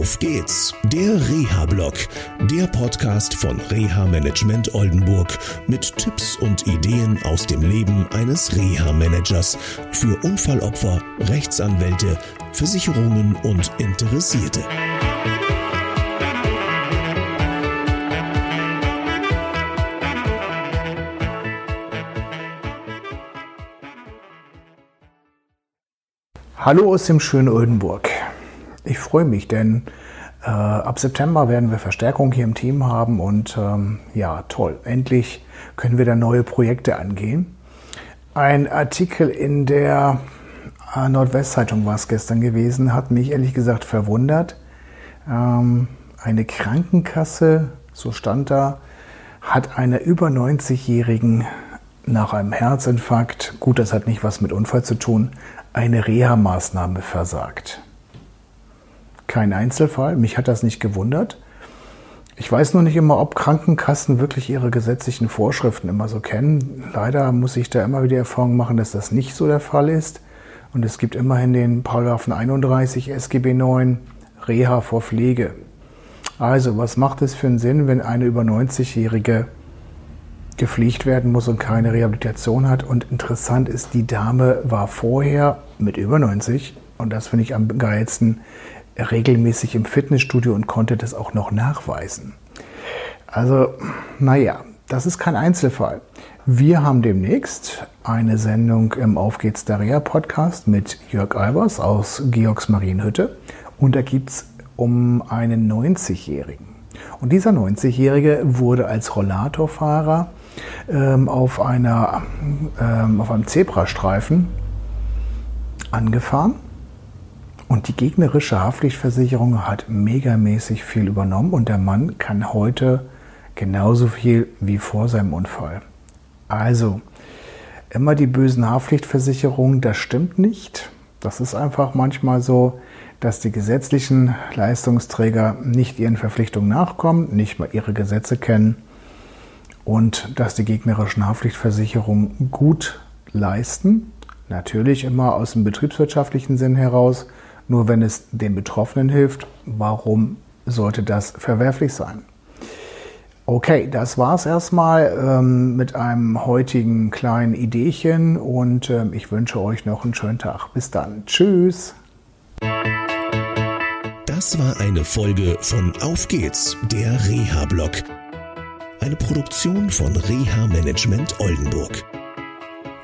Auf geht's, der Reha-Blog, der Podcast von Reha Management Oldenburg mit Tipps und Ideen aus dem Leben eines Reha-Managers für Unfallopfer, Rechtsanwälte, Versicherungen und Interessierte. Hallo aus dem schönen Oldenburg. Ich freue mich, denn äh, ab September werden wir Verstärkung hier im Team haben und ähm, ja, toll. Endlich können wir da neue Projekte angehen. Ein Artikel in der äh, Nordwestzeitung war es gestern gewesen, hat mich ehrlich gesagt verwundert. Ähm, eine Krankenkasse, so stand da, hat einer über 90-Jährigen nach einem Herzinfarkt, gut, das hat nicht was mit Unfall zu tun, eine Reha-Maßnahme versagt. Kein Einzelfall, mich hat das nicht gewundert. Ich weiß nur nicht immer, ob Krankenkassen wirklich ihre gesetzlichen Vorschriften immer so kennen. Leider muss ich da immer wieder Erfahrung machen, dass das nicht so der Fall ist. Und es gibt immerhin den Paragraphen 31 SGB 9 Reha vor Pflege. Also, was macht es für einen Sinn, wenn eine über 90-Jährige gepflegt werden muss und keine Rehabilitation hat. Und interessant ist, die Dame war vorher mit über 90 und das finde ich am geilsten, regelmäßig im Fitnessstudio und konnte das auch noch nachweisen. Also, naja, das ist kein Einzelfall. Wir haben demnächst eine Sendung im Auf geht's Reha Podcast mit Jörg Albers aus Georgs Marienhütte und da geht es um einen 90-Jährigen. Und dieser 90-Jährige wurde als Rollatorfahrer ähm, auf, einer, ähm, auf einem Zebrastreifen angefahren. Und die gegnerische Haftpflichtversicherung hat megamäßig viel übernommen und der Mann kann heute genauso viel wie vor seinem Unfall. Also, immer die bösen Haftpflichtversicherungen, das stimmt nicht. Das ist einfach manchmal so, dass die gesetzlichen Leistungsträger nicht ihren Verpflichtungen nachkommen, nicht mal ihre Gesetze kennen und dass die gegnerischen Haftpflichtversicherungen gut leisten. Natürlich immer aus dem betriebswirtschaftlichen Sinn heraus. Nur wenn es den Betroffenen hilft, warum sollte das verwerflich sein? Okay, das war es erstmal ähm, mit einem heutigen kleinen Ideechen und ähm, ich wünsche euch noch einen schönen Tag. Bis dann. Tschüss. Das war eine Folge von Auf geht's, der Reha-Blog eine Produktion von Reha Management Oldenburg.